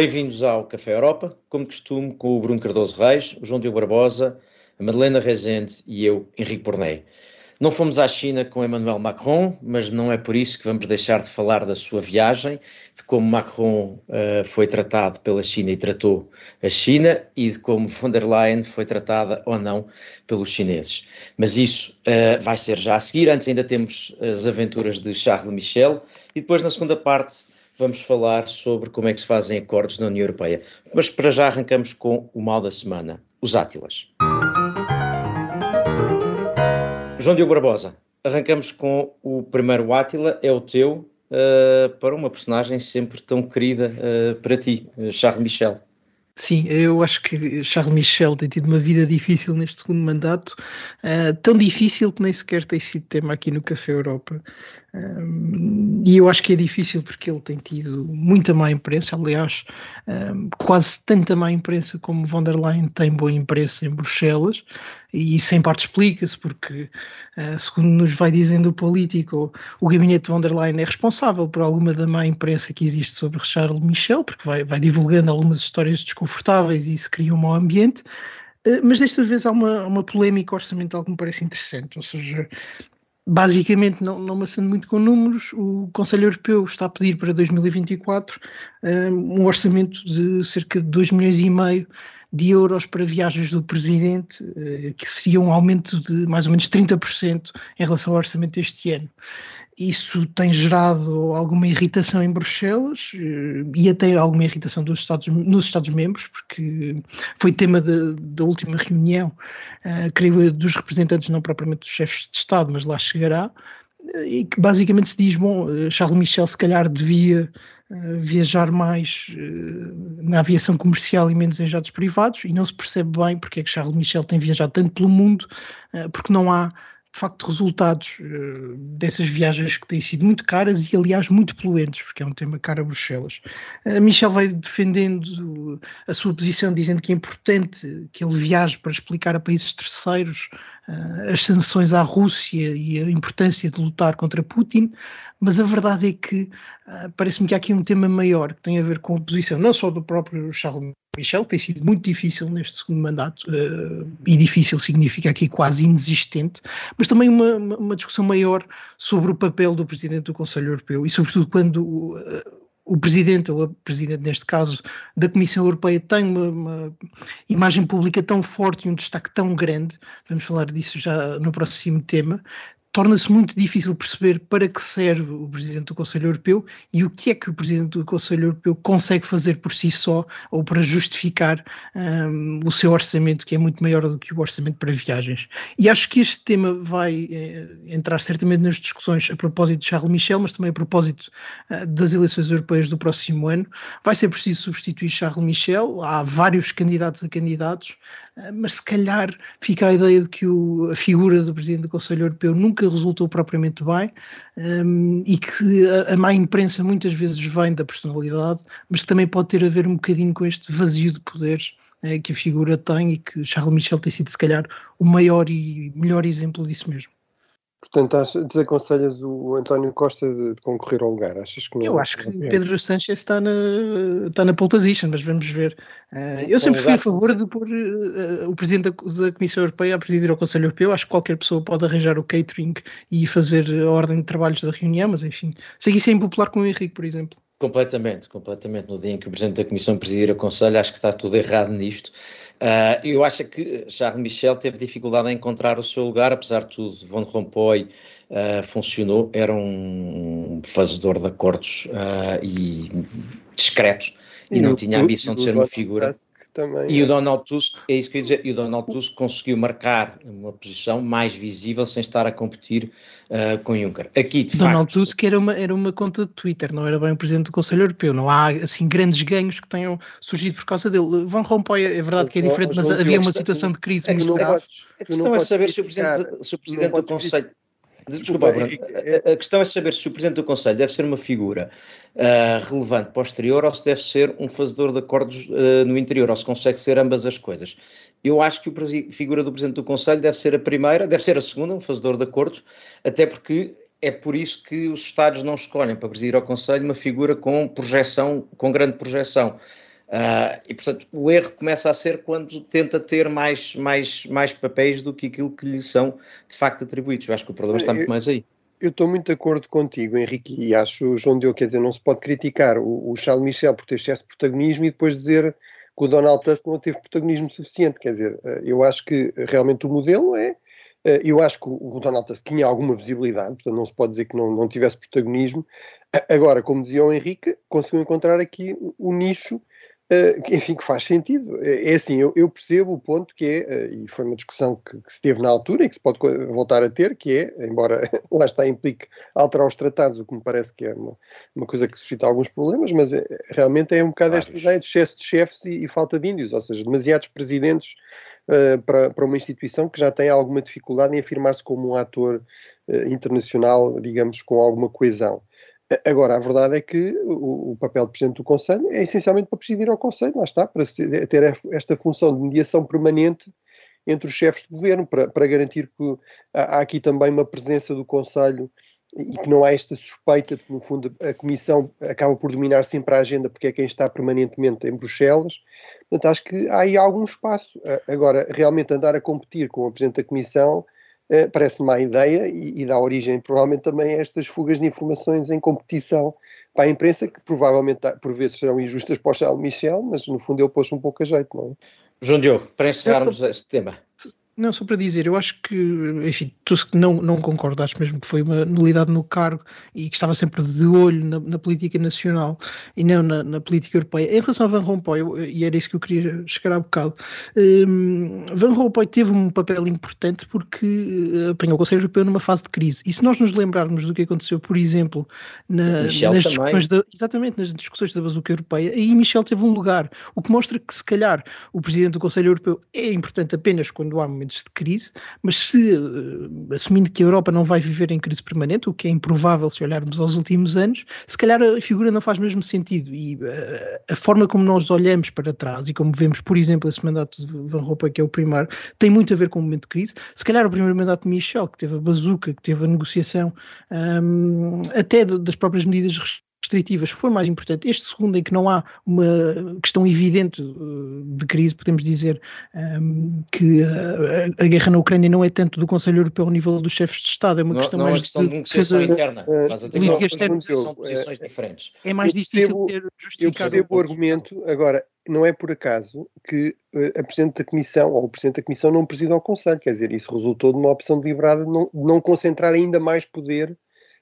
Bem-vindos ao Café Europa, como de costume, com o Bruno Cardoso Reis, o João Diogo Barbosa, a Madalena Rezende e eu, Henrique Pornei. Não fomos à China com Emmanuel Macron, mas não é por isso que vamos deixar de falar da sua viagem, de como Macron uh, foi tratado pela China e tratou a China e de como von der Leyen foi tratada ou não pelos chineses. Mas isso uh, vai ser já a seguir. Antes ainda temos as aventuras de Charles Michel e depois na segunda parte vamos falar sobre como é que se fazem acordos na União Europeia. Mas para já arrancamos com o mal da semana, os Átilas. João Diogo Barbosa, arrancamos com o primeiro Átila, é o teu, uh, para uma personagem sempre tão querida uh, para ti, uh, Charles Michel. Sim, eu acho que Charles Michel tem tido uma vida difícil neste segundo mandato, uh, tão difícil que nem sequer tem sido tema aqui no Café Europa. Um, e eu acho que é difícil porque ele tem tido muita má imprensa, aliás, um, quase tanta má imprensa como von der Leyen tem boa imprensa em Bruxelas, e isso em parte explica-se porque, uh, segundo nos vai dizendo o político, o gabinete de von der Leyen é responsável por alguma da má imprensa que existe sobre Charles Michel, porque vai, vai divulgando algumas histórias desconfortáveis e isso cria um mau ambiente. Uh, mas desta vez há uma, uma polémica orçamental que me parece interessante, ou seja, basicamente, não, não muito com números, o Conselho Europeu está a pedir para 2024 um, um orçamento de cerca de 2 milhões e meio de euros para viagens do Presidente, uh, que seria um aumento de mais ou menos 30% em relação ao orçamento deste ano. Isso tem gerado alguma irritação em Bruxelas uh, e até alguma irritação dos Estados, nos Estados-membros, porque foi tema da última reunião, uh, creio dos representantes, não propriamente dos chefes de Estado, mas lá chegará, e que basicamente se diz, bom, Charles Michel se calhar devia uh, viajar mais uh, na aviação comercial e menos em jatos privados, e não se percebe bem porque é que Charles Michel tem viajado tanto pelo mundo, porque não há de facto resultados uh, dessas viagens que têm sido muito caras e aliás muito poluentes, porque é um tema caro a Bruxelas. Uh, Michel vai defendendo a sua posição, dizendo que é importante que ele viaje para explicar a países terceiros as sanções à Rússia e a importância de lutar contra Putin, mas a verdade é que parece-me que há aqui um tema maior que tem a ver com a posição não só do próprio Charles Michel tem sido muito difícil neste segundo mandato, uh, e difícil significa aqui quase inexistente, mas também uma, uma, discussão maior sobre o papel do Presidente do Conselho Europeu e, sobretudo, quando o, Presidente, ou a Presidente neste caso, da Comissão Europeia tem uma, uma, imagem pública tão forte e um destaque tão grande, vamos falar disso já no próximo tema, torna-se muito difícil perceber para que serve o Presidente do Conselho Europeu e o que é que o Presidente do Conselho Europeu consegue fazer por si só ou para justificar um, o seu orçamento, que é muito maior do que o orçamento para viagens. E acho que este tema vai eh, entrar certamente nas discussões a propósito de Charles Michel, mas também a propósito uh, das eleições europeias do próximo ano. Vai ser preciso substituir Charles Michel, há vários candidatos a candidatos, uh, mas se calhar fica a ideia de que o, a figura do Presidente do Conselho Europeu nunca nunca resultou propriamente bem um, e que a, a má imprensa muitas vezes vem da personalidade, mas também pode ter a ver um bocadinho com este vazio de poderes eh, que a figura tem e que Charles Michel tem sido, se calhar, o maior e melhor exemplo disso mesmo. Portanto, desaconselhas o António Costa de concorrer ao lugar? Achas que não? Eu acho que Pedro Sánchez está na, está na pole position, mas vamos ver. Uh, eu sempre fui a favor de pôr uh, o Presidente da, da, Comissão Europeia a presidir ao Conselho Europeu. Acho que qualquer pessoa pode arranjar o catering e fazer a ordem de trabalhos da reunião, mas enfim, sei que isso é impopular com o Henrique, por exemplo. Completamente, completamente. No dia em que o Presidente da Comissão presidir o Conselho, acho que está tudo errado nisto. Uh, eu acho que Charles Michel teve dificuldade em encontrar o seu lugar, apesar de tudo, Von Rompuy uh, funcionou, era um fazedor de acordos uh, e discreto e, e não tinha a ambição de ser uma figura. Também e é. o Donald Tusk, é isso que eu ia dizer, e o Donald Tusk conseguiu marcar uma posição mais visível sem estar a competir uh, com Juncker. Aqui, de Donald facto, Tusk era uma, era uma conta de Twitter, não era bem o presidente do Conselho Europeu. Não há assim grandes ganhos que tenham surgido por causa dele. Van Rompuy é verdade que é diferente, mas, havia uma situação de crise muito grave. A questão é saber se o presidente, se o presidente do Conselho Desculpa, Bruno. A, a, questão é saber se o Presidente do Conselho deve ser uma figura uh, relevante para o exterior ou se deve ser um fazedor de acordos uh, no interior, ou se consegue ser ambas as coisas. Eu acho que a figura do Presidente do Conselho deve ser a primeira, deve ser a segunda, um fazedor de acordos, até porque é por isso que os Estados não escolhem para presidir ao Conselho uma figura com projeção, com grande projeção. Uh, e, portanto, o erro começa a ser quando tenta ter mais, mais, mais papéis do que aquilo que lhe são de facto atribuídos. Eu acho que o problema está muito mais aí. Eu estou muito de acordo contigo, Henrique, e acho, João Deu, quer dizer, não se pode criticar o, o Charles Michel por ter excesso de protagonismo e depois dizer que o Donald Tusk não teve protagonismo suficiente. Quer dizer, eh, eu acho que realmente o modelo é eh, eu acho que o Donald Tusk tinha alguma visibilidade, portanto não se pode dizer que não, não tivesse protagonismo. Agora, como dizia o Henrique, conseguiu encontrar aqui o nicho enfim, que faz sentido. É, é assim, eu, eu, percebo o ponto que é, uh, e foi uma discussão que, que, se teve na altura e que se pode voltar a ter, que é, embora lá está implique alterar os tratados, o que me parece que é uma, uma coisa que suscita alguns problemas, mas é, realmente é um bocado esta ideia de excesso de chefes e, e, falta de índios, ou seja, demasiados presidentes uh, para, para uma instituição que já tem alguma dificuldade em afirmar-se como um ator internacional, digamos, com alguma coesão. Agora, a verdade é que o, o, papel de Presidente do Conselho é essencialmente para presidir ao Conselho, lá está, para ter esta função de mediação permanente entre os chefes de governo, para, para garantir que há, há, aqui também uma presença do Conselho e que não há esta suspeita de que, no fundo, a Comissão acaba por dominar sempre a agenda porque é quem está permanentemente em Bruxelas. Portanto, acho que há aí algum espaço. Agora, realmente andar a competir com o Presidente da Comissão parece má ideia e, e, dá origem provavelmente também a estas fugas de informações em competição para a imprensa, que provavelmente por vezes serão injustas para o Charles Michel, mas no fundo ele pôs um pouco a jeito, não é? João Diogo, para encerrarmos só, este tema. Não, só para dizer, eu acho que, enfim, tu não, não concordaste mesmo que foi uma nulidade no cargo e que estava sempre de olho na, na política nacional e não na, na, política europeia. Em relação a Van Rompuy, eu, e era isso que eu queria chegar há bocado, um, Van Rompuy teve um papel importante porque uh, apanhou o Conselho Europeu numa fase de crise. E se nós nos lembrarmos do que aconteceu, por exemplo, na, nas discussões da, exatamente, nas discussões da bazuca europeia, aí Michel teve um lugar, o que mostra que se calhar o Presidente do Conselho Europeu é importante apenas quando há momentos de crise, mas se, uh, assumindo que a Europa não vai viver em crise permanente, o que é improvável se olharmos aos últimos anos, se calhar a figura não faz mesmo sentido e uh, a forma como nós olhamos para trás e como vemos, por exemplo, esse mandato de Van Rompuy, que é o primeiro, tem muito a ver com o momento de crise. Se calhar o primeiro mandato de Michel, que teve a bazuca, que teve a negociação um, até das próprias medidas restritivas foi mais importante. Este segundo, em que não há uma questão evidente uh, de crise, podemos dizer um, que a, a, guerra na Ucrânia não é tanto do Conselho Europeu ao nível dos chefes de Estado, é uma não, questão não mais é questão de, negociação interna. Faz a são posições é, diferentes. É mais difícil ter Eu percebo o argumento, agora, não é por acaso que a Presidente da Comissão ou o Presidente da Comissão não presida ao Conselho, quer dizer, isso resultou de uma opção deliberada de não, de não concentrar ainda mais poder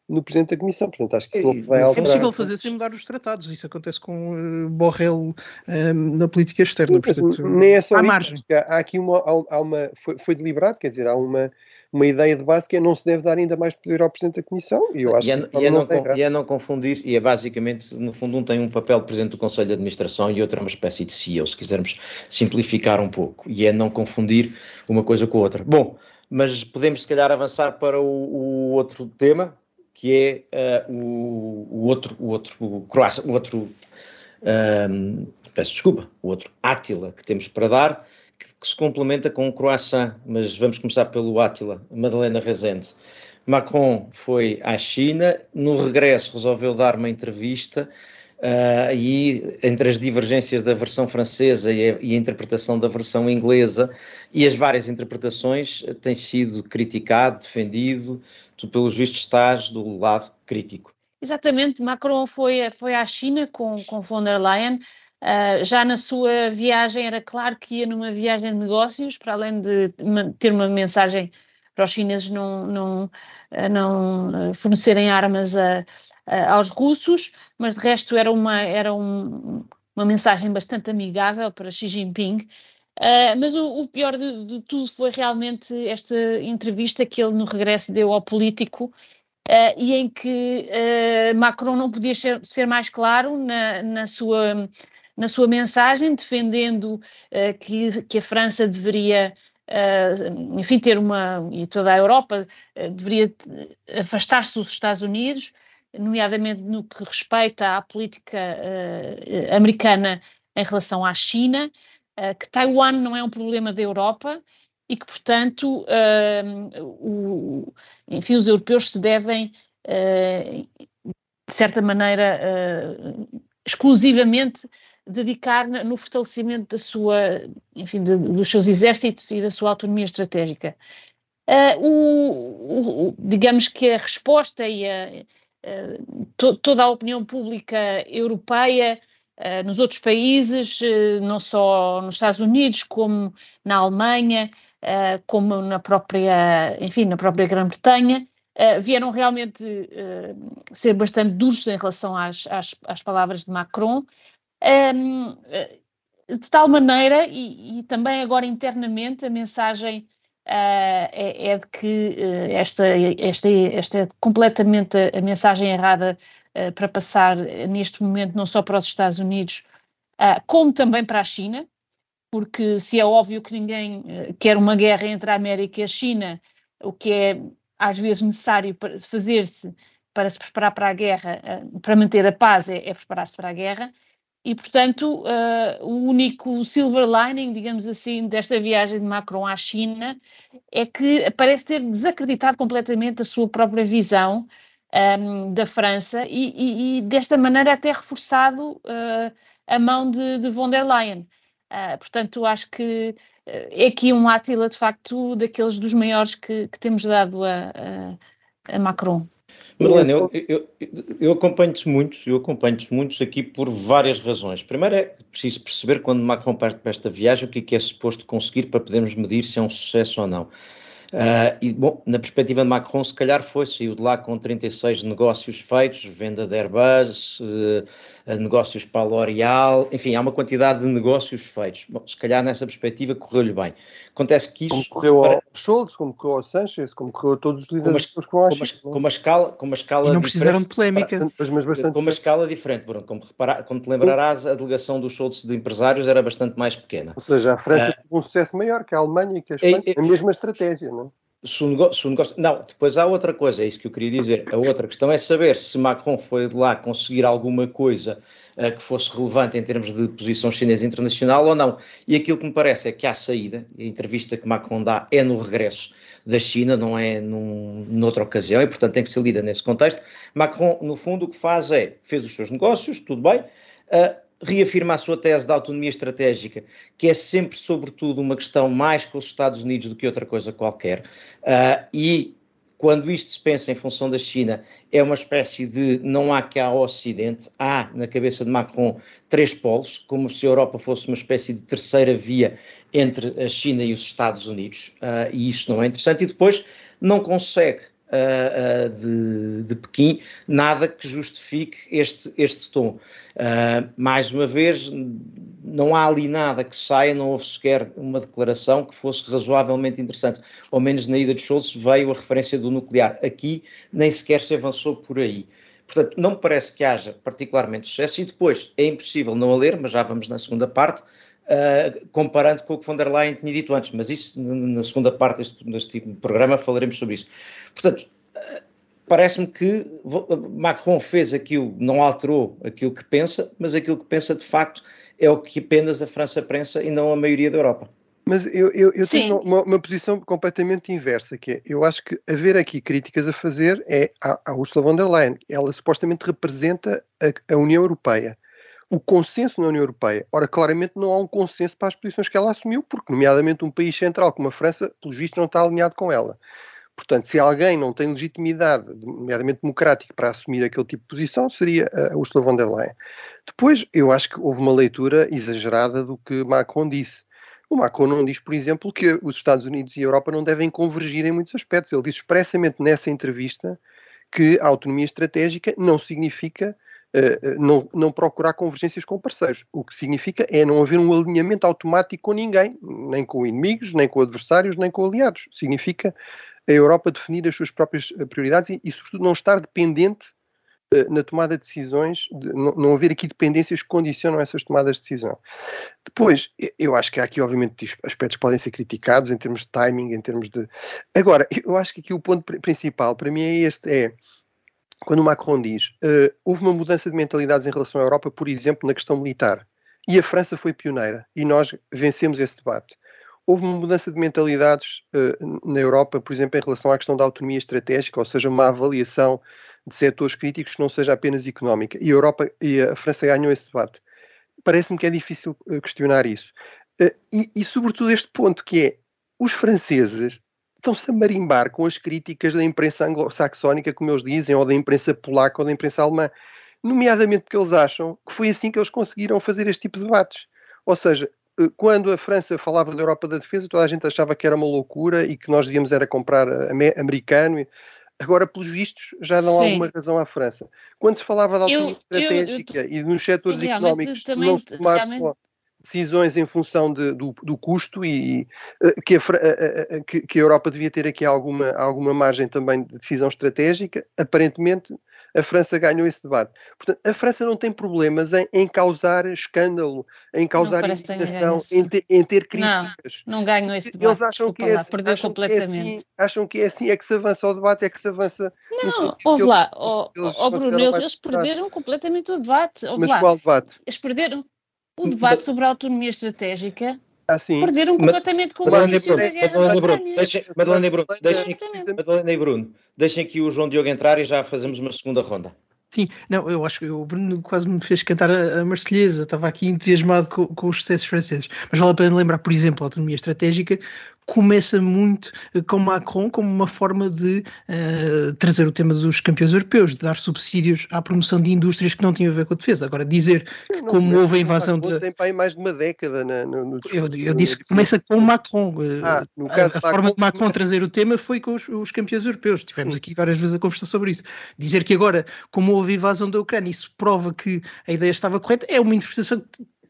no Presidente da Comissão. Portanto, acho que isso vai alterar. É possível fazer sem mudar os tratados. Isso acontece com uh, Borrell um, na política externa. Portanto, nem é só há isso. Margem. Há aqui uma, há uma foi, foi, deliberado, quer dizer, há uma, uma ideia de base que é não se deve dar ainda mais poder ao Presidente da Comissão. E eu acho e é, que e é não, não e é não confundir, e é basicamente, no fundo, um tem um papel de Presidente do Conselho de Administração e outro é uma espécie de CEO, se quisermos simplificar um pouco. E é não confundir uma coisa com a outra. Bom, mas podemos se calhar avançar para o, o outro tema, que é uh, o, o, outro, o outro o Croácia, o outro, um, ehm, peço desculpa, o outro Átila que temos para dar, que, que, se complementa com o Croácia, mas vamos começar pelo Átila, Madalena Rezende. Macron foi à China, no regresso resolveu dar uma entrevista Uh, e entre as divergências da versão francesa e a, e a, interpretação da versão inglesa e as várias interpretações, tem sido criticado, defendido, tu pelos vistos estás do lado crítico. Exatamente, Macron foi, foi à China com, com von der Leyen, Uh, já na sua viagem era claro que ia numa viagem de negócios, para além de ter uma mensagem para os chineses não, não, não fornecerem armas a, uh, aos russos, mas de resto era uma, era um, uma mensagem bastante amigável para Xi Jinping. Uh, mas o, o pior de, de, tudo foi realmente esta entrevista que ele no regresso deu ao político Uh, e em que uh, Macron não podia ser, ser mais claro na, na, sua, na sua mensagem, defendendo uh, que, que a França deveria, enfim, ter uma, e toda a Europa deveria afastar-se dos Estados Unidos, nomeadamente no que respeita à política uh, americana em relação à China, uh, que Taiwan não é um problema da Europa e que, portanto, uh, o, enfim, os europeus se devem de certa maneira, exclusivamente dedicar no fortalecimento da sua, enfim, de, dos seus exércitos e da sua autonomia estratégica. O, o, digamos que a resposta e a, to, toda a opinião pública europeia, uh, nos outros países, não só nos Estados Unidos, como na Alemanha, como na própria, enfim, na própria Grã-Bretanha, vieram realmente ser bastante duros em relação às, às, às palavras de Macron, um, de tal maneira, e, e, também agora internamente, a mensagem é, é, de que uh, esta, esta, esta é completamente a, a mensagem errada uh, para passar neste momento, não só para os Estados Unidos, como também para a China, porque se é óbvio que ninguém quer uma guerra entre a América e a China, o que é às vezes necessário fazer-se para se preparar para a guerra, para manter a paz, é, é preparar-se para a guerra. E, portanto, uh, o único silver lining, digamos assim, desta viagem de Macron à China é que parece ter desacreditado completamente a sua própria visão um, ehm, da França e, e, e, desta maneira, até reforçado uh, a mão de, de von der Leyen. Uh, portanto, acho que é aqui um Átila, de facto, daqueles dos maiores que, que temos dado a, a, a Macron. Madalena, eu, eu, eu acompanho-te muito, eu acompanho-te muito aqui por várias razões. Primeiro é preciso perceber quando Macron parte para esta viagem o que é, que é suposto conseguir para podermos medir se é um sucesso ou não. Uh, e, bom, na perspectiva de Macron, se calhar foi, saiu de lá com 36 negócios feitos, venda de Airbus, uh, negócios para a L'Oréal, enfim, há uma quantidade de negócios feitos. Bom, se calhar nessa perspectiva correu-lhe bem. Acontece que isso... Como correu para... ao Schultz, como correu ao Sanchez, como correu a todos os líderes com, com, com, com uma escala, com uma escala e não precisaram de polémica. Mas, mas bastante com uma escala diferente, Bruno. Como, repara, como te lembrarás, a delegação do Schultz de empresários era bastante mais pequena. Ou seja, a França uh, teve um sucesso maior que a Alemanha e que a Espanha, é, é, a mesma estratégia, não é? Se o, negócio, se o negócio, Não, depois há outra coisa, é isso que eu queria dizer. A outra questão é saber se Macron foi de lá conseguir alguma coisa uh, que fosse relevante em termos de posição chinesa internacional ou não. E aquilo que me parece é que à saída, a entrevista que Macron dá é no regresso da China, não é num, noutra ocasião, e portanto tem que ser lida nesse contexto. Macron, no fundo, o que faz é, fez os seus negócios, tudo bem, uh, reafirma a sua tese da autonomia estratégica, que é sempre, sobretudo, uma questão mais com os Estados Unidos do que outra coisa qualquer, uh, e quando isto se pensa em função da China, é uma espécie de não há cá ao Ocidente, há na cabeça de Macron três polos, como se a Europa fosse uma espécie de terceira via entre a China e os Estados Unidos, uh, e isso não é interessante, e depois não consegue uh, de, de, Pequim, nada que justifique este, este tom. Uh, mais uma vez, não há ali nada que saia, não houve sequer uma declaração que fosse razoavelmente interessante. Ao menos na ida de Scholz veio a referência do nuclear. Aqui nem sequer se avançou por aí. Portanto, não me parece que haja particularmente sucesso, e depois é impossível não a ler, mas já vamos na segunda parte, uh, comparando com o que von der Leyen tinha dito antes, mas isso na segunda parte deste, deste programa falaremos sobre isso. Portanto, uh, parece-me que Macron fez aquilo, não alterou aquilo que pensa, mas aquilo que pensa de facto é o que apenas a França pensa e não a maioria da Europa. Mas eu, eu, eu tenho uma, uma, posição completamente inversa, que é, eu acho que haver aqui críticas a fazer é a, a Ursula von der Leyen. Ela supostamente representa a, a União Europeia o consenso na União Europeia. Ora, claramente não há um consenso para as posições que ela assumiu, porque, nomeadamente, um país central como a França, pelo visto, não está alinhado com ela. Portanto, se alguém não tem legitimidade, nomeadamente democrática, para assumir aquele tipo de posição, seria a Ursula von der Leyen. Depois, eu acho que houve uma leitura exagerada do que Macron disse. O Macron não diz, por exemplo, que os Estados Unidos e a Europa não devem convergir em muitos aspectos. Ele diz expressamente nessa entrevista que a autonomia estratégica não significa não, não procurar convergências com parceiros. O que significa é não haver um alinhamento automático com ninguém, nem com inimigos, nem com adversários, nem com aliados. Significa a Europa definir as suas próprias eh, prioridades e, e sobretudo, não estar dependente uh, na tomada de decisões, de, não, haver aqui dependências que condicionam essas tomadas de decisão. Depois, eu acho que há aqui, obviamente, aspectos que podem ser criticados em termos de timing, em termos de. Agora, eu acho que aqui o ponto principal para mim é este: é quando o Macron diz uh, houve uma mudança de mentalidades em relação à Europa, por exemplo, na questão militar, e a França foi pioneira, e nós vencemos esse debate. houve uma mudança de mentalidades uh, na Europa, por exemplo, em relação à questão da autonomia estratégica, ou seja, uma avaliação de setores críticos que não seja apenas económica. E a Europa e a França ganhou esse debate. Parece-me que é difícil uh, questionar isso. Uh, e, e, sobretudo, este ponto que é os franceses estão-se a marimbar com as críticas da imprensa anglo-saxónica, como eles dizem, ou da imprensa polaca ou da imprensa alemã, nomeadamente porque eles acham que foi assim que eles conseguiram fazer este tipo de debates. Ou seja, eh, quando a França falava da Europa da defesa, toda a gente achava que era uma loucura e que nós devíamos era comprar americano. Agora, pelos vistos, já dão Sim. alguma razão à França. Quando se falava da autonomia estratégica eu, eu, e nos setores económicos também, não se realmente... decisões em função de, do, do, custo e uh, que, a, uh, uh, que, que, a, Europa devia ter aqui alguma, alguma margem também de decisão estratégica, aparentemente a França ganhou esse debate. Portanto, a França não tem problemas em, em causar escândalo, em causar indignação, em, te, em, ter críticas. Não, não ganhou esse debate. Eles acham que é, lá, assim, perdeu acham completamente. Que é assim, acham que é assim, é que se avança o debate, é que se avança. Não, ouve lá, ó oh, Bruno, eles, eles perderam completamente o debate. Ouve Mas lá, qual debate? Eles perderam o debate sobre a autonomia estratégica ah, sim. Perderam completamente com Madalena Bruno, Madalena Bruno, deixem, Madalena e Bruno, deixem, Madalena e Bruno, deixem aqui o João Diogo entrar e já fazemos uma segunda ronda. Sim, não, eu acho que o Bruno quase me fez cantar a, a Marselhesa, estava aqui entusiasmado com, com, os sucessos franceses. Mas vale a pena lembrar, por exemplo, a autonomia estratégica começa muito com Macron como uma forma de uh, trazer o tema dos campeões europeus, de dar subsídios à promoção de indústrias que não tinham a ver com a defesa. Agora, dizer que como houve a invasão de... Tem para mais de uma década na, no, no eu, eu, disse que começa com Macron. Eh, ah, a, a forma de Macron trazer o tema foi com os, os campeões europeus. Tivemos aqui várias vezes a conversar sobre isso. Dizer que agora, como houve a invasão da Ucrânia, isso prova que a ideia estava correta, é uma interpretação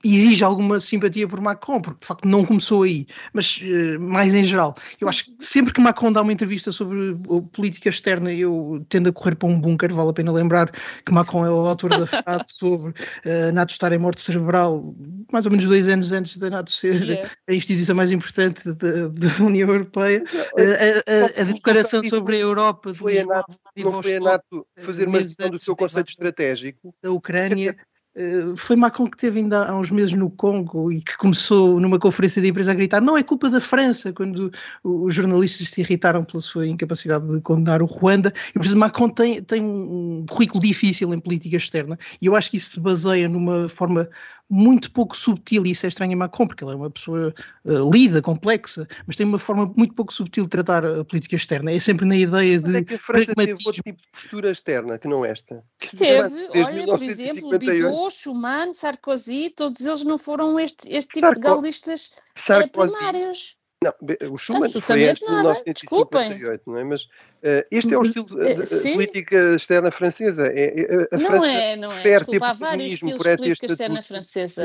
exige alguma simpatia por Macron, porque de facto não começou aí, mas uh, mais em geral. Eu acho que sempre que Macron dá uma entrevista sobre política externa, eu tendo a correr para um bunker. Vale a pena lembrar que Macron é o autor da frase sobre uh, a NATO estar em morte cerebral, mais ou menos dois anos antes da NATO ser yeah. a instituição mais importante da, da União Europeia. Uh, a, a, a, declaração sobre a Europa foi a NATO, não foi a NATO fazer uma decisão do seu conceito estratégico da Ucrânia. Eh, foi Macron que teve ainda há uns meses no Congo e que começou numa conferência de imprensa a gritar não é culpa da França, quando os jornalistas se irritaram pela sua incapacidade de condenar o Ruanda. E por Macron tem, tem um currículo difícil em política externa e eu acho que isso se baseia numa forma muito pouco subtil, e isso é estranho em Macron, porque ele é uma pessoa uh, lida, complexa, mas tem uma forma muito pouco subtil de tratar a política externa. É sempre na ideia de. Mas é que a França teve outro tipo de postura externa, que não esta. Teve, olha, por exemplo, Bidot, Schumann, Sarkozy, todos eles não foram este, este tipo Sarko... de gaulistas eh, Sarkozy. primários. Não, o Schumann foi antes de 1958, não é? Mas uh, este é o estilo de, de política externa francesa. É, é, a não França é, não é. Desculpa, há vários estilos de política externa francesa.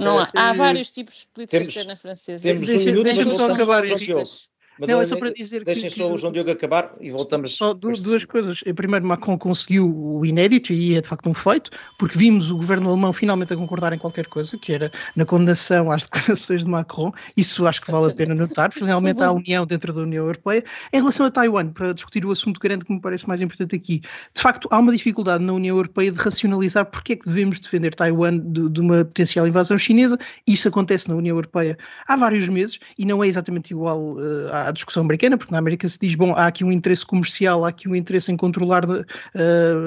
Não há, há vários tipos de política temos, externa francesa. Temos um minuto, mas não só acabar isto. Não, é só para dizer Deixem que, só o João Diogo acabar e voltamos. Só duas, duas coisas. Primeiro, Macron conseguiu o inédito e é de facto um feito, porque vimos o governo alemão finalmente a concordar em qualquer coisa, que era na condenação às declarações de Macron. Isso acho que vale a pena notar. Finalmente há a união dentro da União Europeia. Em relação a Taiwan, para discutir o assunto grande que me parece mais importante aqui, de facto há uma dificuldade na União Europeia de racionalizar porque é que devemos defender Taiwan de, de uma potencial invasão chinesa. Isso acontece na União Europeia há vários meses e não é exatamente igual uh, à discussão americana, porque na América se diz, bom, há aqui um interesse comercial, há aqui um interesse em controlar uh,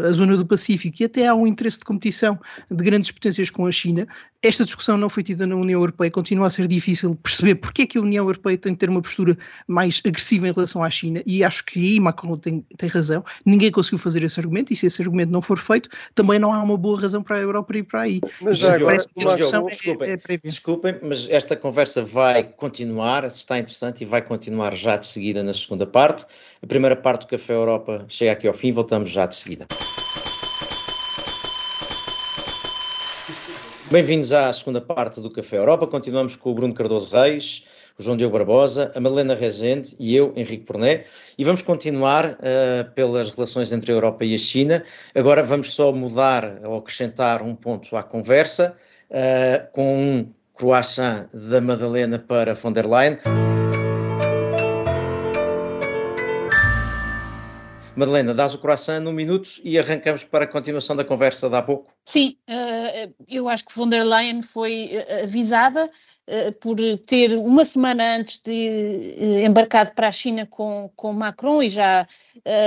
a zona do Pacífico e até há um interesse de competição de grandes potências com a China. Esta discussão não foi tida na União Europeia, continua a ser difícil perceber porque é que a União Europeia tem de ter uma postura mais agressiva em relação à China e acho que aí Macron tem, tem razão. Ninguém conseguiu fazer esse argumento e se esse argumento não for feito, também não há uma boa razão para a Europa ir para aí. Mas já agora, uma desculpem, é, é desculpem, mas esta conversa vai continuar, está interessante e vai continuar já de seguida na segunda parte. A primeira parte do Café Europa chega aqui ao fim, voltamos já de seguida. Bem-vindos à segunda parte do Café Europa. Continuamos com o Bruno Cardoso Reis, o João Diogo Barbosa, a Madalena Rezende e eu, Henrique Porné. E vamos continuar uh, pelas relações entre a Europa e a China. Agora vamos só mudar ou acrescentar um ponto à conversa, uh, com um croissant da Madalena para von der Leyen. Madalena, dás o croissant num minuto e arrancamos para a continuação da conversa de há pouco? Sim, uh, eu acho que von der Leyen foi avisada por ter uma semana antes de embarcado para a China com, com Macron e já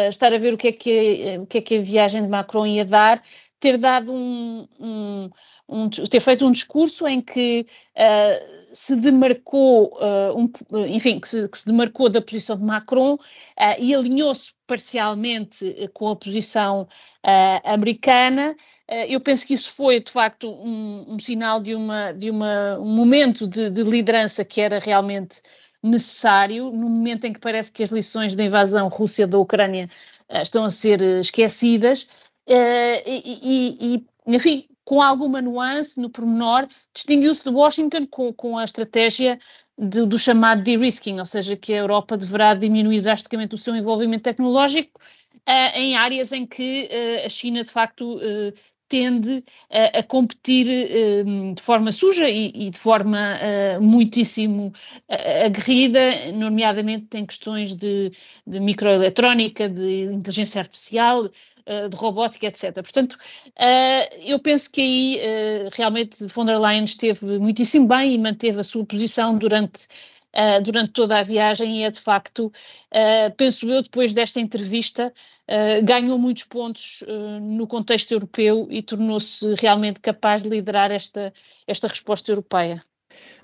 estar a ver o que, é que, o que é que a viagem de Macron ia dar, ter dado um, um, um ter feito um discurso em que se demarcou, uh, um, enfim, que se, que se, demarcou da posição de Macron uh, e alinhou-se parcialmente eh, com a posição uh, americana. eu penso que isso foi, de facto, um, um sinal de, uma, de uma, um momento de, de liderança que era realmente necessário, no momento em que parece que as lições da invasão Rússia da Ucrânia estão a ser esquecidas. e, e, e enfim, com alguma nuance no pormenor, distinguiu-se de Washington com, com a estratégia de, do chamado de-risking, ou seja, que a Europa deverá diminuir drasticamente o seu envolvimento tecnológico uh, em áreas em que uh, a China, de facto, uh, tende a, a competir de forma suja e, e de forma muitíssimo aguerrida, nomeadamente em questões de, de microeletrónica, de inteligência artificial, de robótica, etc. Portanto, uh, eu penso que aí uh, realmente von der Leyen esteve muitíssimo bem e manteve a sua posição durante, durante toda a viagem e é de facto, penso eu, depois desta entrevista, ganhou muitos pontos no contexto europeu e tornou-se realmente capaz de liderar esta, esta resposta europeia.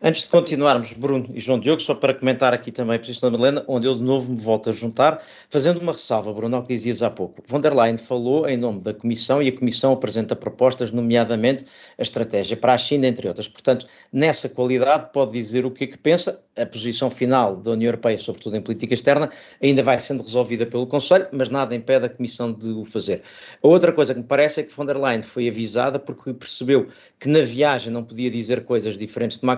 Antes de continuarmos, Bruno e João Diogo, só para comentar aqui também a posição da Madalena, onde eu de novo me volto a juntar, fazendo uma ressalva, Bruno, ao que dizias há pouco. Von der Leyen falou em nome da Comissão e a Comissão apresenta propostas, nomeadamente a estratégia para a China, entre outras. Portanto, nessa qualidade, pode dizer o que é que pensa. A posição final da União Europeia, sobretudo em política externa, ainda vai sendo resolvida pelo Conselho, mas nada impede a Comissão de o fazer. A outra coisa que me parece é que von der Leyen foi avisada porque percebeu que na viagem não podia dizer coisas diferentes de Macron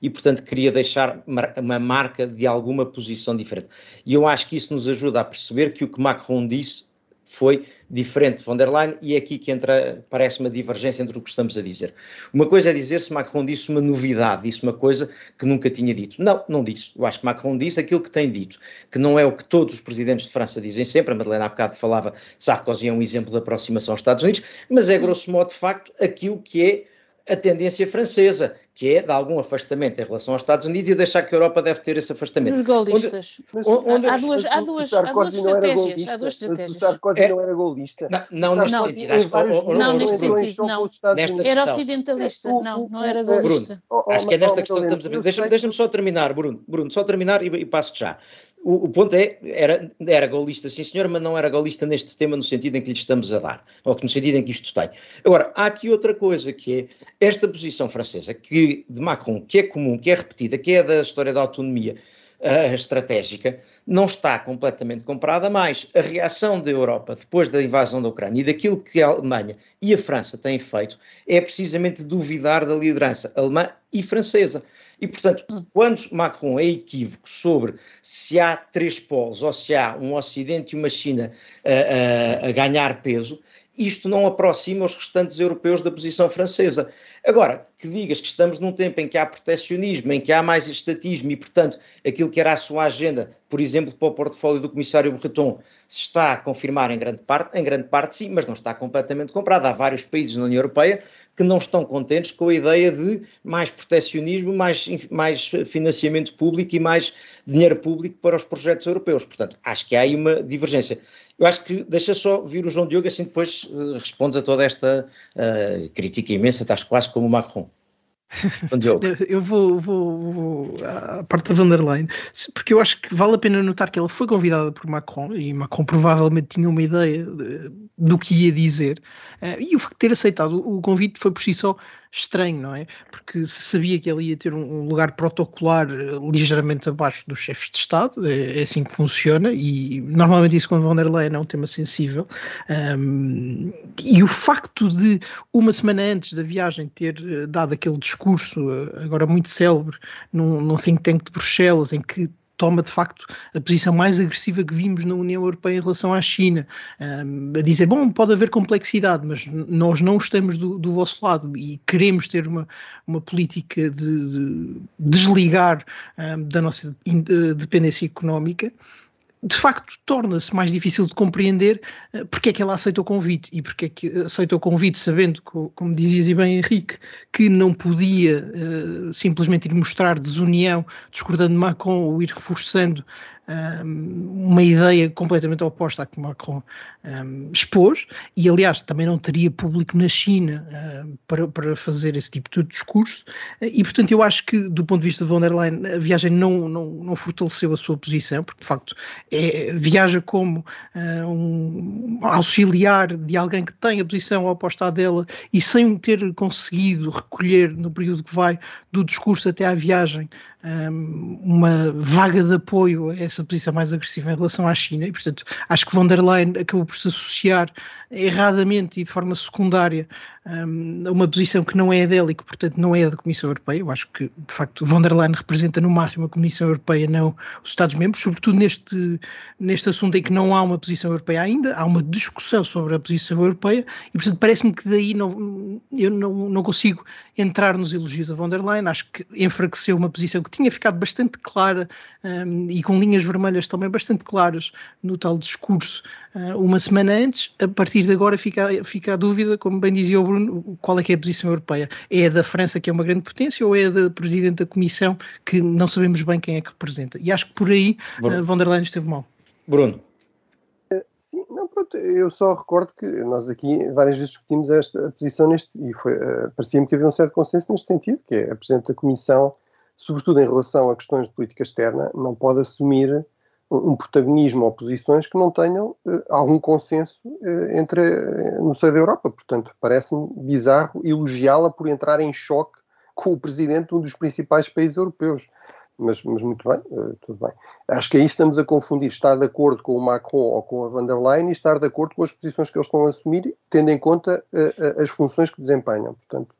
e, portanto, queria deixar uma marca de alguma posição diferente. E eu acho que isso nos ajuda a perceber que o que Macron disse foi diferente de von der Leyen e é aqui que entra, parece uma divergência entre o que estamos a dizer. Uma coisa é dizer se Macron disse uma novidade, disse uma coisa que nunca tinha dito. Não, não disse. Eu acho que Macron disse aquilo que tem dito, que não é o que todos os presidentes de França dizem sempre, a Madeleine há bocado falava, Sarkozy é um exemplo de aproximação aos Estados Unidos, mas é grosso modo, de facto, aquilo que é a tendência francesa, que é de algum afastamento em relação aos Estados Unidos e deixar que a Europa deve ter esse afastamento. Dos golistas. Onde, onde, há, duas, há, duas, há duas estratégias. Há duas estratégias. O Sarkozy é, não era golista. Não, não neste não, sentido. Acho que, não, neste sentido, não. Era ocidentalista, não, não era golista. Bruno, acho que é nesta questão que estamos a ver. Deixa-me deixa só terminar, Bruno. Bruno, só terminar e, e passo já. O, ponto é, era, era golista, sim senhor, mas não era golista neste tema no sentido em que lhe estamos a dar, ou no sentido em que isto tem. Agora, há aqui outra coisa, que é esta posição francesa, que de Macron, que é comum, que é repetida, que é da história da autonomia uh, estratégica, não está completamente comprada, mas a reação da Europa depois da invasão da Ucrânia e daquilo que a Alemanha e a França têm feito é precisamente duvidar da liderança alemã e francesa. E, portanto, hum. quando Macron é equívoco sobre se há três polos ou se há um Ocidente e uma China a, a, a ganhar peso, isto não aproxima os restantes europeus da posição francesa. Agora, que digas que estamos num tempo em que há proteccionismo, em que há mais estatismo e, portanto, aquilo que era a sua agenda, por exemplo, para o portfólio do comissário Breton, se está a confirmar em grande parte, em grande parte sim, mas não está completamente comprado. Há vários países na União Europeia que não estão contentes com a ideia de mais proteccionismo, mais, mais financiamento público e mais dinheiro público para os projetos europeus. Portanto, acho que há aí uma divergência. Eu acho que deixa só vir o João Diogo, assim depois uh, respondes a toda esta uh, crítica imensa, estás quase como o Macron. Eu vou, vou, vou à parte da van der Leyen, porque eu acho que vale a pena notar que ela foi convidada por Macron e Macron provavelmente tinha uma ideia de, do que ia dizer. Uh, e o facto de ter aceitado o convite foi por si só estranho, não é? Porque se sabia que ele ia ter um, lugar protocolar eh, ligeiramente abaixo dos chefes de Estado, é, é, assim que funciona, e normalmente isso com von der Leyen é um tema sensível. Um, e o facto de, uma semana antes da viagem, ter eh, dado aquele discurso, eh, agora muito célebre, num, num think tank de Bruxelas, em que toma de facto a posição mais agressiva que vimos na União Europeia em relação à China, um, a dizer, bom, pode haver complexidade, mas nós não estamos do, do vosso lado e queremos ter uma, uma política de, de desligar um, da nossa dependência económica de facto torna-se mais difícil de compreender uh, porque é que ela aceita o convite e porque é que aceita o convite sabendo, como dizias e bem Henrique, que não podia uh, simplesmente ir mostrar desunião discordando de Macron ou ir reforçando uma ideia completamente oposta à que Macron expôs, e aliás também não teria público na China uh, para, fazer esse tipo de discurso, e portanto eu acho que do ponto de vista de von der Leyen a viagem não, não, não fortaleceu a sua posição, porque de facto é, viaja como uh, um auxiliar de alguém que tem a posição oposta à dela e sem ter conseguido recolher no período que vai do discurso até à viagem um, uma vaga de apoio a essa posição mais agressiva em relação à China e, portanto, acho que von der Leyen acabou por se associar erradamente e de forma secundária um, a uma posição que não é dela e que, portanto, não é a da Comissão Europeia. Eu acho que, de facto, von der Leyen representa no máximo a Comissão Europeia, não os Estados-membros, sobretudo neste, neste assunto em que não há uma posição europeia ainda, há uma discussão sobre a posição europeia e, portanto, parece-me que daí não, eu não, não consigo entrar nos elogios a von der Leyen. Acho que enfraqueceu uma posição que tinha ficado bastante clara um, e com linhas vermelhas também bastante claras no tal discurso uh, uma semana antes. A partir de agora fica, fica a dúvida, como bem dizia o Bruno, qual é que é a posição europeia? É a da França, que é uma grande potência, ou é a da Presidente da Comissão, que não sabemos bem quem é que representa? E acho que por aí uh, von der Leyen esteve mal. Bruno. Sim, não, pronto, eu só recordo que nós aqui várias vezes discutimos esta posição neste, e foi, uh, parecia-me que havia um certo consenso neste sentido, que é a Presidente da Comissão, sobretudo em relação a questões de política externa, não pode assumir um protagonismo ou posições que não tenham uh, algum consenso uh, entre, uh, no seio da Europa. Portanto, parece-me bizarro elogiá-la por entrar em choque com o presidente de um dos principais países europeus. Mas, mas muito bem, tudo bem. Acho que aí estamos a confundir estar de acordo com o Macron ou com a van der Leyen e estar de acordo com as posições que eles estão a assumir, tendo em conta as funções que desempenham. Portanto,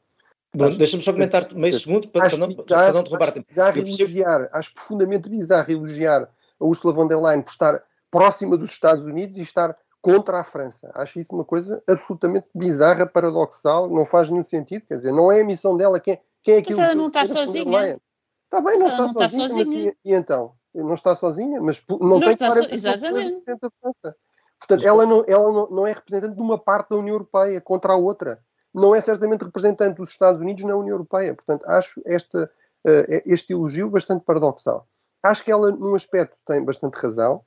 Deixa-me só comentar meio segundo para, para não, bizarro, para não derrubar tempo. Bizarro elogiar, acho profundamente bizarro elogiar a Ursula von der Leyen por estar próxima dos Estados Unidos e estar contra a França. Acho isso uma coisa absolutamente bizarra, paradoxal, não faz nenhum sentido. Quer dizer, não é a missão dela. Quem, quem é que mas ela não está sozinha. Está bem, não, está, não sozinha, está sozinha. Mas, e, então? Não está sozinha, mas não, não tem está so... Exatamente. da França. Portanto, ela, não, ela não, não é representante de uma parte da União Europeia contra a outra. Não é certamente representante dos Estados Unidos na União Europeia. Portanto, acho esta, uh, este elogio bastante paradoxal. Acho que ela, num aspecto, tem bastante razão,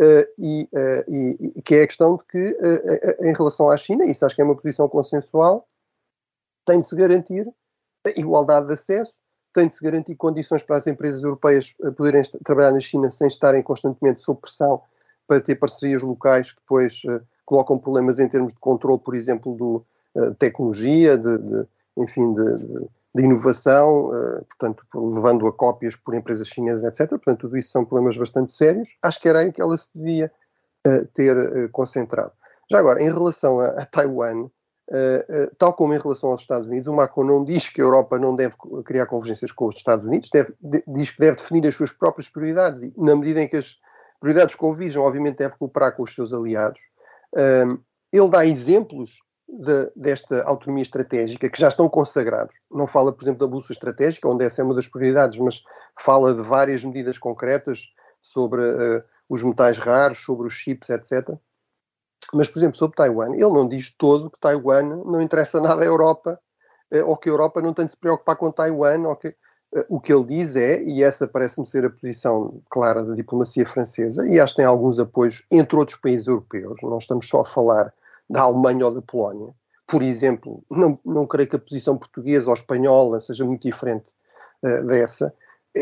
uh, e, uh, e, que é a questão de que, uh, em relação à China, isso acho que é uma posição consensual, tem de se garantir a igualdade de acesso, tem de se garantir condições para as empresas europeias poderem trabalhar na China sem estarem constantemente sob pressão para ter parcerias locais que depois colocam problemas em termos de controle, por exemplo, de tecnologia, de, de enfim, de, de inovação, uh, portanto, levando a cópias por empresas chinesas, etc. Portanto, tudo isso são problemas bastante sérios. Acho que era aí que ela se devia uh, ter uh, concentrado. Já agora, em relação a, a Taiwan, tal como em relação aos Estados Unidos, o Macron não diz que a Europa não deve criar convergências com os Estados Unidos, deve, de, diz que deve definir as suas próprias prioridades e, na medida em que as prioridades convijam, obviamente deve cooperar com os seus aliados. ele dá exemplos de, desta autonomia estratégica, que já estão consagrados. Não fala, por exemplo, da bolsa estratégica, onde essa é uma das prioridades, mas fala de várias medidas concretas sobre uh, os metais raros, sobre os chips, etc. Mas, por exemplo, sobre Taiwan, ele não diz todo que Taiwan não interessa nada à Europa, uh, ou que a Europa não tem de se preocupar com Taiwan, ou que, uh, o que ele diz é, e essa parece-me ser a posição clara da diplomacia francesa, e acho que tem alguns apoios entre outros países europeus, não estamos só a falar da Alemanha ou da Polónia. Por exemplo, não, não creio que a posição portuguesa ou espanhola seja muito diferente uh, dessa,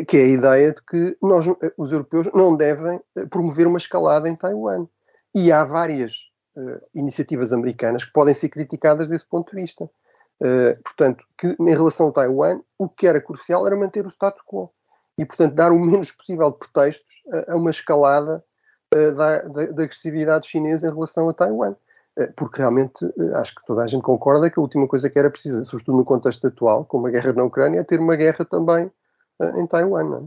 que é a ideia de que nós, eh, os europeus, não devem eh, promover uma escalada em Taiwan. E há várias iniciativas americanas que podem ser criticadas desse ponto de vista. Uh, portanto, que em relação a Taiwan, o que era crucial era manter o status quo. E, portanto, dar o menos possível de pretextos a, uma escalada da, da, da agressividade chinesa em relação a Taiwan. Eh, porque realmente eh, acho que toda a gente concorda que a última coisa que era preciso, sobretudo no contexto atual, com uma guerra na Ucrânia, é ter uma guerra também em Taiwan. Não é?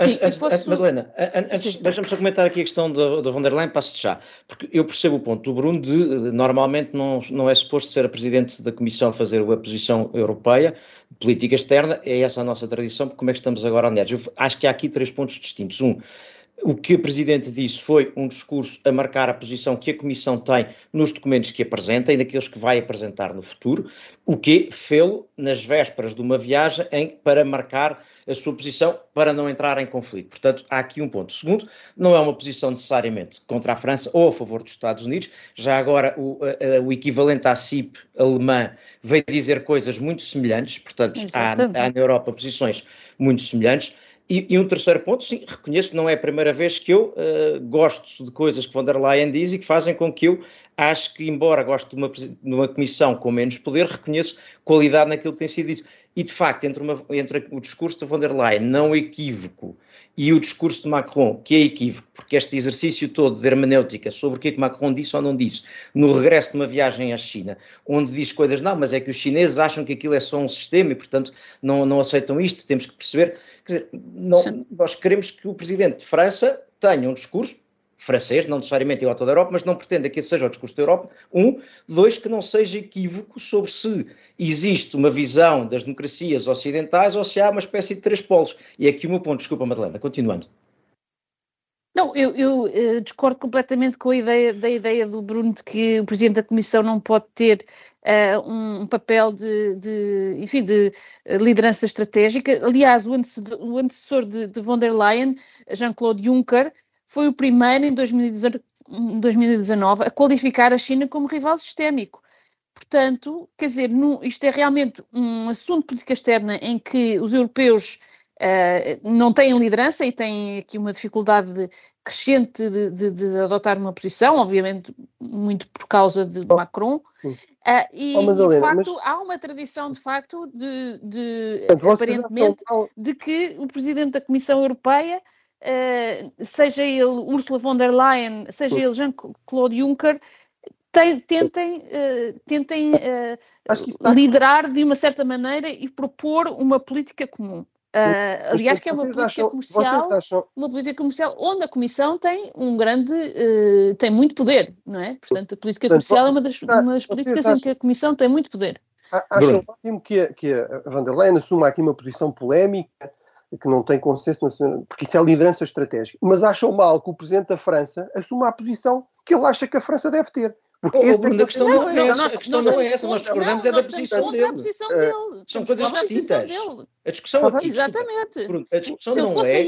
Sim, antes, posso... Madalena, antes, deixa-me só comentar aqui a questão da, da von der Leyen, passo já, porque eu percebo o ponto. Do Bruno de, normalmente não, não é suposto ser a Presidente da Comissão a fazer a posição europeia, política externa, é essa a nossa tradição, porque como é que estamos agora alinhados? Eu acho que há aqui três pontos distintos. Um, o que o Presidente disse foi um discurso a marcar a posição que a Comissão tem nos documentos que apresenta e naqueles que vai apresentar no futuro, o que fê-lo nas vésperas de uma viagem em, para marcar a sua posição para não entrar em conflito. Portanto, há aqui um ponto. Segundo, não é uma posição necessariamente contra a França ou a favor dos Estados Unidos. Já agora, o, a, o equivalente à CIP alemã veio dizer coisas muito semelhantes, portanto, há, há na Europa posições muito semelhantes. E, e, um terceiro ponto, sim, reconheço que não é a primeira vez que eu uh, gosto de coisas que von der Leyen diz e que fazem com que eu acho que, embora goste de uma, de uma comissão com menos poder, reconheço qualidade naquilo que tem sido dito. E, de facto, entre, uma, entre o discurso de von der Leyen não equívoco e o discurso de Macron, que é equívoco, porque este exercício todo de hermenêutica sobre o que, é que Macron disse ou não disse, no regresso de uma viagem à China, onde diz coisas, não, mas é que os chineses acham que aquilo é só um sistema e, portanto, não, não aceitam isto, temos que perceber. Quer dizer, não, nós queremos que o presidente de França tenha um discurso francês, não necessariamente igual a toda a Europa, mas não pretenda que esse seja o discurso da Europa. Um. Dois, que não seja equívoco sobre se existe uma visão das democracias ocidentais ou se há uma espécie de três polos. E aqui o meu ponto. Desculpa, Madalena, continuando. Não, eu, eu, eh, discordo completamente com a ideia da ideia do Bruno de que o Presidente da Comissão não pode ter uh, um, um, papel de, de, enfim, de liderança estratégica. Aliás, o antecessor, o antecessor de, de von der Leyen, Jean-Claude Juncker, foi o primeiro em 2019 a qualificar a China como rival sistémico. Portanto, quer dizer, no, isto é realmente um assunto de política externa em que os europeus uh, não têm liderança e têm aqui uma dificuldade crescente de, de, de, adotar uma posição, obviamente muito por causa de Macron. Uh, e, oh, e, de facto mas... há uma tradição de facto de, de aparentemente de que o presidente da Comissão Europeia uh, seja ele Ursula von der Leyen, seja ele Jean-Claude Juncker, tem, tentem, uh, tentem uh, liderar de uma certa maneira e propor uma política comum. Uh, aliás, que é uma política acham, comercial, acham... uma política comercial onde a Comissão tem um grande, uh, tem muito poder, não é? Portanto, a política comercial é uma das, uma das políticas em que a Comissão tem muito poder. Acham ótimo que a, que a van der Leyen assuma aqui uma posição polémica, que não tem consenso nacional, porque isso é liderança estratégica. Mas acham mal que o Presidente da França assuma a posição que ele acha que a França deve ter. Porque oh, Bruno, a questão não, é essa, a questão não é essa, nós discordamos é da posição dele. Posição dele. São coisas distintas. A discussão aqui, Exatamente. A discussão não é,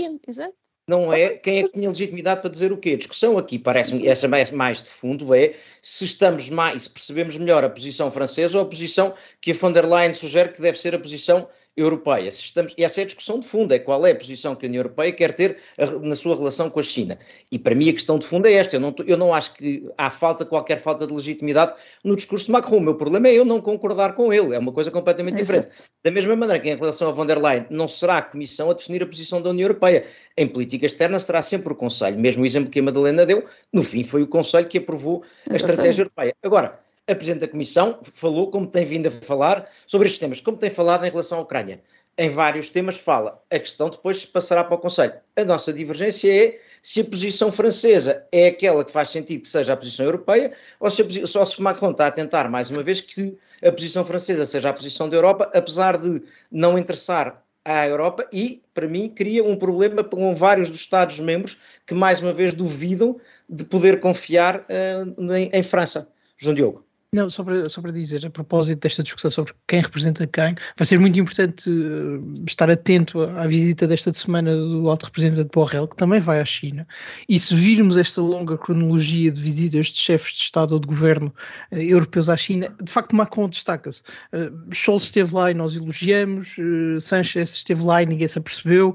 não é quem é que tinha legitimidade para dizer o quê. A discussão aqui, parece-me, essa mais, mais de fundo, é se estamos mais, se percebemos melhor a posição francesa ou a posição que a von der Leyen sugere que deve ser a posição europeia. Se estamos, e essa é a discussão de fundo, é qual é a posição que a União Europeia quer ter a, na sua relação com a China. E para mim a questão de fundo é esta, eu não, eu não acho que há falta, qualquer falta de legitimidade no discurso de Macron, o meu problema é eu não concordar com ele, é uma coisa completamente Exato. diferente. Da mesma maneira que em relação a von der Leyen, não será a Comissão a definir a posição da União Europeia. Em política externa será sempre o Conselho, mesmo o exemplo que a Madalena deu, no fim foi o Conselho que aprovou a Exatamente. estratégia europeia. Agora, a Presidente da Comissão falou, como tem vindo a falar, sobre estes temas, como tem falado em relação à Ucrânia. Em vários temas fala. A questão depois passará para o Conselho. A nossa divergência é se a posição francesa é aquela que faz sentido que seja a posição europeia, ou se, a, só se Macron está a tentar, mais uma vez, que a posição francesa seja a posição da Europa, apesar de não interessar à Europa e, para mim, cria um problema com vários dos Estados-membros que, mais uma vez, duvidam de poder confiar uh, em, em França. João Diogo. Não, só para, só para dizer, a propósito desta discussão sobre quem representa quem, vai ser muito importante uh, estar atento à, visita desta semana do alto representante Borrell, que também vai à China. E se virmos esta longa cronologia de visitas de chefes de Estado ou de governo uh, europeus à China, de facto Macron destaca-se. Uh, Scholz esteve lá e nós elogiamos, uh, Sanchez esteve lá e ninguém se apercebeu,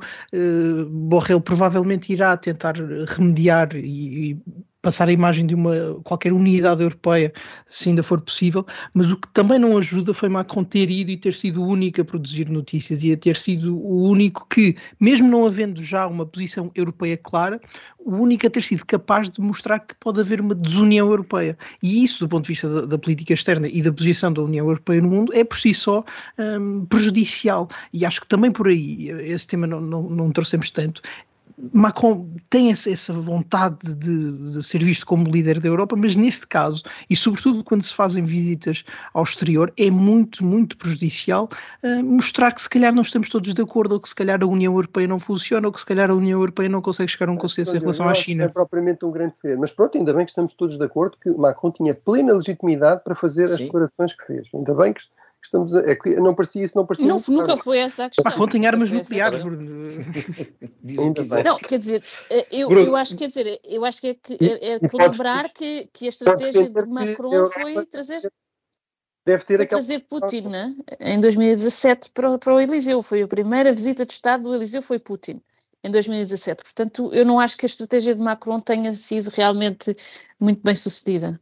Borrell provavelmente irá tentar remediar e, e passar a imagem de uma qualquer unidade europeia, se ainda for possível, mas o que também não ajuda foi Macron ter ido e ter sido o único a produzir notícias e a ter sido o único que, mesmo não havendo já uma posição europeia clara, o único a ter sido capaz de mostrar que pode haver uma desunião europeia. E isso, do ponto de vista da, da política externa e da posição da União Europeia no mundo, é por si só um, prejudicial. E acho que também por aí, esse tema não, não, não trouxemos tanto, Macron tem essa vontade de, de, ser visto como líder da Europa, mas neste caso, e sobretudo quando se fazem visitas ao exterior, é muito, muito prejudicial uh, mostrar que se calhar não estamos todos de acordo, ou que se calhar a União Europeia não funciona, ou que se calhar a União Europeia não consegue chegar a um consenso em relação à China. Não é propriamente um grande segredo, mas pronto, ainda bem que estamos todos de acordo que Macron tinha plena legitimidade para fazer Sim. as declarações que fez. Ainda bem que estamos a, é que não parecia isso, não parecia. Não, nunca foi essa a questão. Macron tem armas nucleares. não, quer dizer, eu, eu acho, quer dizer, eu acho que é, que, é, é lembrar que, que a estratégia de Macron foi trazer deve ter foi trazer Putin né? em 2017 para, para o Eliseu. Foi a primeira visita de Estado do Eliseu, foi Putin em 2017. Portanto, eu não acho que a estratégia de Macron tenha sido realmente muito bem sucedida.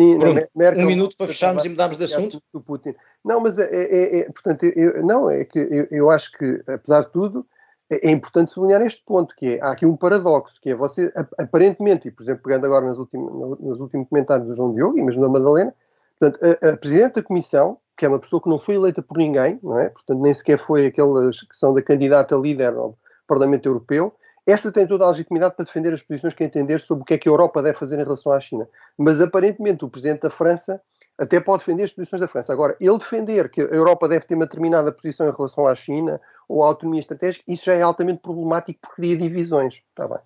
Sim, Bruno, Merkel, um minuto para fecharmos e mudarmos de assunto. Do Putin. Não, mas é, é, é portanto, eu, não, é que eu, eu, acho que, apesar de tudo, é, é, importante sublinhar este ponto, que é, há aqui um paradoxo, que é você, aparentemente, e por exemplo, pegando agora nos últimos, nos últimos comentários do João Diogo e mesmo da Madalena, portanto, a, a Presidente da Comissão, que é uma pessoa que não foi eleita por ninguém, não é? Portanto, nem sequer foi aquelas que são da candidata líder ao Parlamento Europeu, esta tem toda a legitimidade para defender as posições que entender sobre o que é que a Europa deve fazer em relação à China. Mas aparentemente o Presidente da França até pode defender as posições da França. Agora, ele defender que a Europa deve ter uma determinada posição em relação à China ou à autonomia estratégica, isso já é altamente problemático porque cria divisões. Está bem.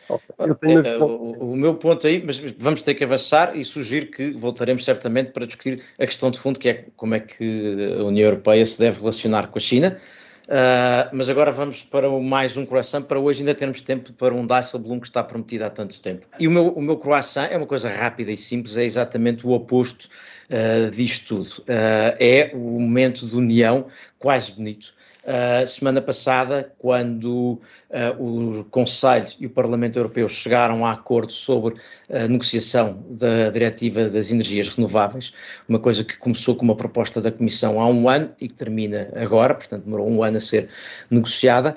Okay. É, o, o, meu ponto aí, mas vamos ter que avançar e sugiro que voltaremos certamente para discutir a questão de fundo, que é como é que a União Europeia se deve relacionar com a China. Uh, mas agora vamos para mais um croissant, para hoje ainda termos tempo para um Dijsselbloem que está prometido há tanto tempo. E o meu, o meu croissant é uma coisa rápida e simples, é exatamente o oposto uh, disto tudo. Uh, é o momento de união quase bonito uh, semana passada, quando uh, o Conselho e o Parlamento Europeu chegaram a acordo sobre a negociação da Diretiva das Energias Renováveis, uma coisa que começou com uma proposta da Comissão há um ano e que termina agora, portanto demorou um ano a ser negociada,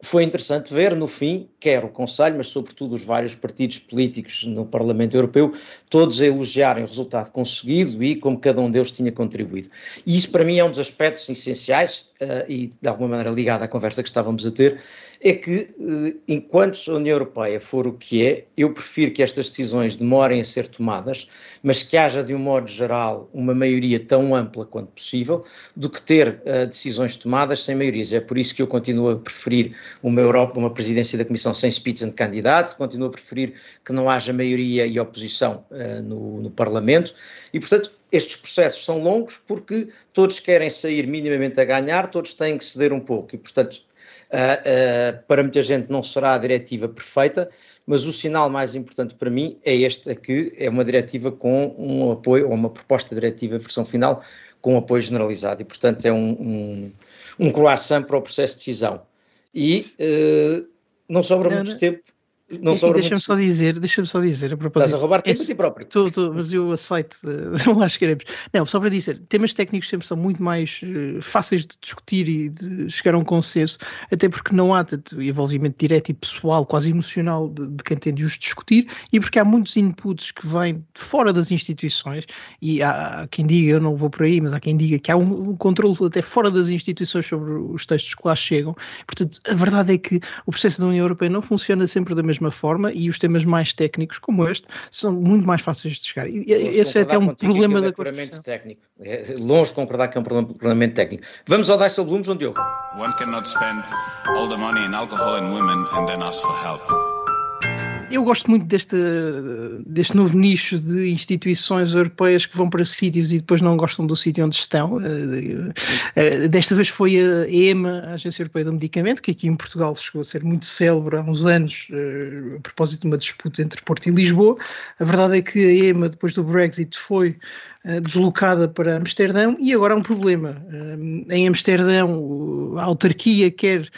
foi interessante ver, no fim, quer o Conselho, mas sobretudo os vários partidos políticos no Parlamento Europeu, todos a elogiarem o resultado conseguido e como cada um deles tinha contribuído. E isso, para mim, é um dos aspectos essenciais uh, e, de alguma maneira, ligado à conversa que estávamos a ter, é que, uh, enquanto a União Europeia for o que é, eu prefiro que estas decisões demorem a ser tomadas, mas que haja, de um modo geral, uma maioria tão ampla quanto possível, do que ter uh, decisões tomadas sem maiorias. É por isso que eu continuo a preferir uma Europa, uma presidência da Comissão sem Spitzenkandidat, continuo a preferir que não haja maioria e oposição no, no Parlamento, e portanto estes processos são longos porque todos querem sair minimamente a ganhar, todos têm que ceder um pouco, e portanto Uh, uh, para muita gente não será a diretiva perfeita, mas o sinal mais importante para mim é este aqui, é uma diretiva com um apoio, ou uma proposta diretiva versão final, com um apoio generalizado, e portanto é um, um, um croissant para o processo de decisão. E uh, não sobra não, muito não. tempo não Enfim, deixa-me só dizer, deixa-me só dizer a propósito. Estás a roubar tempo a ti próprio. Tô, tô, mas eu aceito, não acho que queremos. Não, só para dizer, temas técnicos sempre são muito mais uh, fáceis de discutir e de chegar a um consenso, até porque não há tanto envolvimento direto e pessoal, quase emocional, de, de quem tem de os discutir, e porque há muitos inputs que vêm de fora das instituições, e há, há, quem diga, eu não vou por aí, mas há quem diga que há um, um controle até fora das instituições sobre os textos que lá chegam. Portanto, a verdade é que o processo da União Europeia não funciona sempre da mesma mesma forma e os temas mais técnicos, como este, são muito mais fáceis de chegar. E esse é até um problema da puramente técnico. É longe de concordar que é um problema puramente técnico. Vamos ao Dijsselbloem, João Diogo. One cannot spend all the money in alcohol and women and then ask for help. Eu gosto muito deste, deste novo nicho de instituições europeias que vão para sítios e depois não gostam do sítio onde estão. Eh, eh, desta vez foi a EMA, a Agência Europeia do Medicamento, que aqui em Portugal chegou a ser muito célebre há uns anos, eh, a propósito de uma disputa entre Porto e Lisboa. A verdade é que a EMA, depois do Brexit, foi deslocada para Amsterdão e agora há um problema. Em Amsterdão, a autarquia quer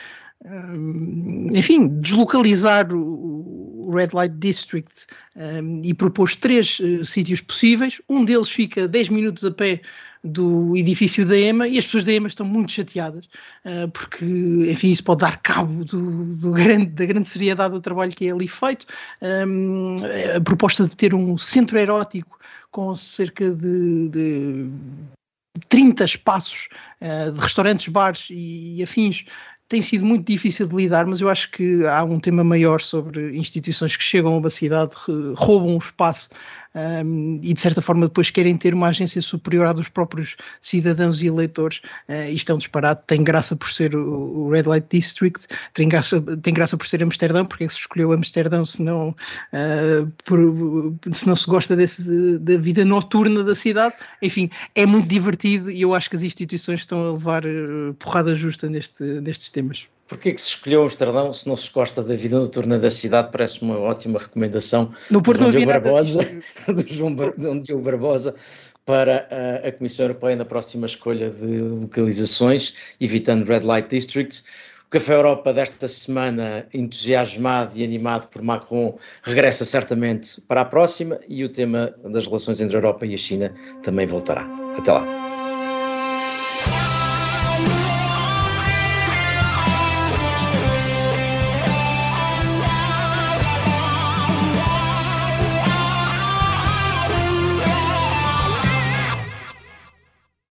enfim, deslocalizar o Red Light District um, e propôs três uh, sítios possíveis. Um deles fica 10 minutos a pé do edifício da EMA e as pessoas da EMA estão muito chateadas uh, porque, enfim, isso pode dar cabo do, do grande, da grande seriedade do trabalho que é ali feito. Um, a proposta de ter um centro erótico com cerca de, de 30 espaços uh, de restaurantes, bares e, e afins tem sido muito difícil de lidar, mas eu acho que há um tema maior sobre instituições que chegam a uma cidade, roubam o espaço um, e de certa forma depois querem ter uma agência superior à dos próprios cidadãos e eleitores. Uh, isto é um disparate, tem graça por ser o, o, Red Light District, tem graça, tem graça por ser Amsterdão, porque é que se escolheu Amsterdão se não, uh, por, se não se gosta desse, da vida noturna da cidade. Enfim, é muito divertido e eu acho que as instituições estão a levar uh, porrada justa neste, nestes temas. Porquê que se escolheu Amsterdão se não se gosta da vida noturna da cidade? Parece uma ótima recomendação no Porto do João Barbosa, do João, Bar, Diogo Barbosa para a, a, Comissão Europeia na próxima escolha de localizações, evitando Red Light Districts. O Café Europa desta semana, entusiasmado e animado por Macron, regressa certamente para a próxima e o tema das relações entre a Europa e a China também voltará. Até lá.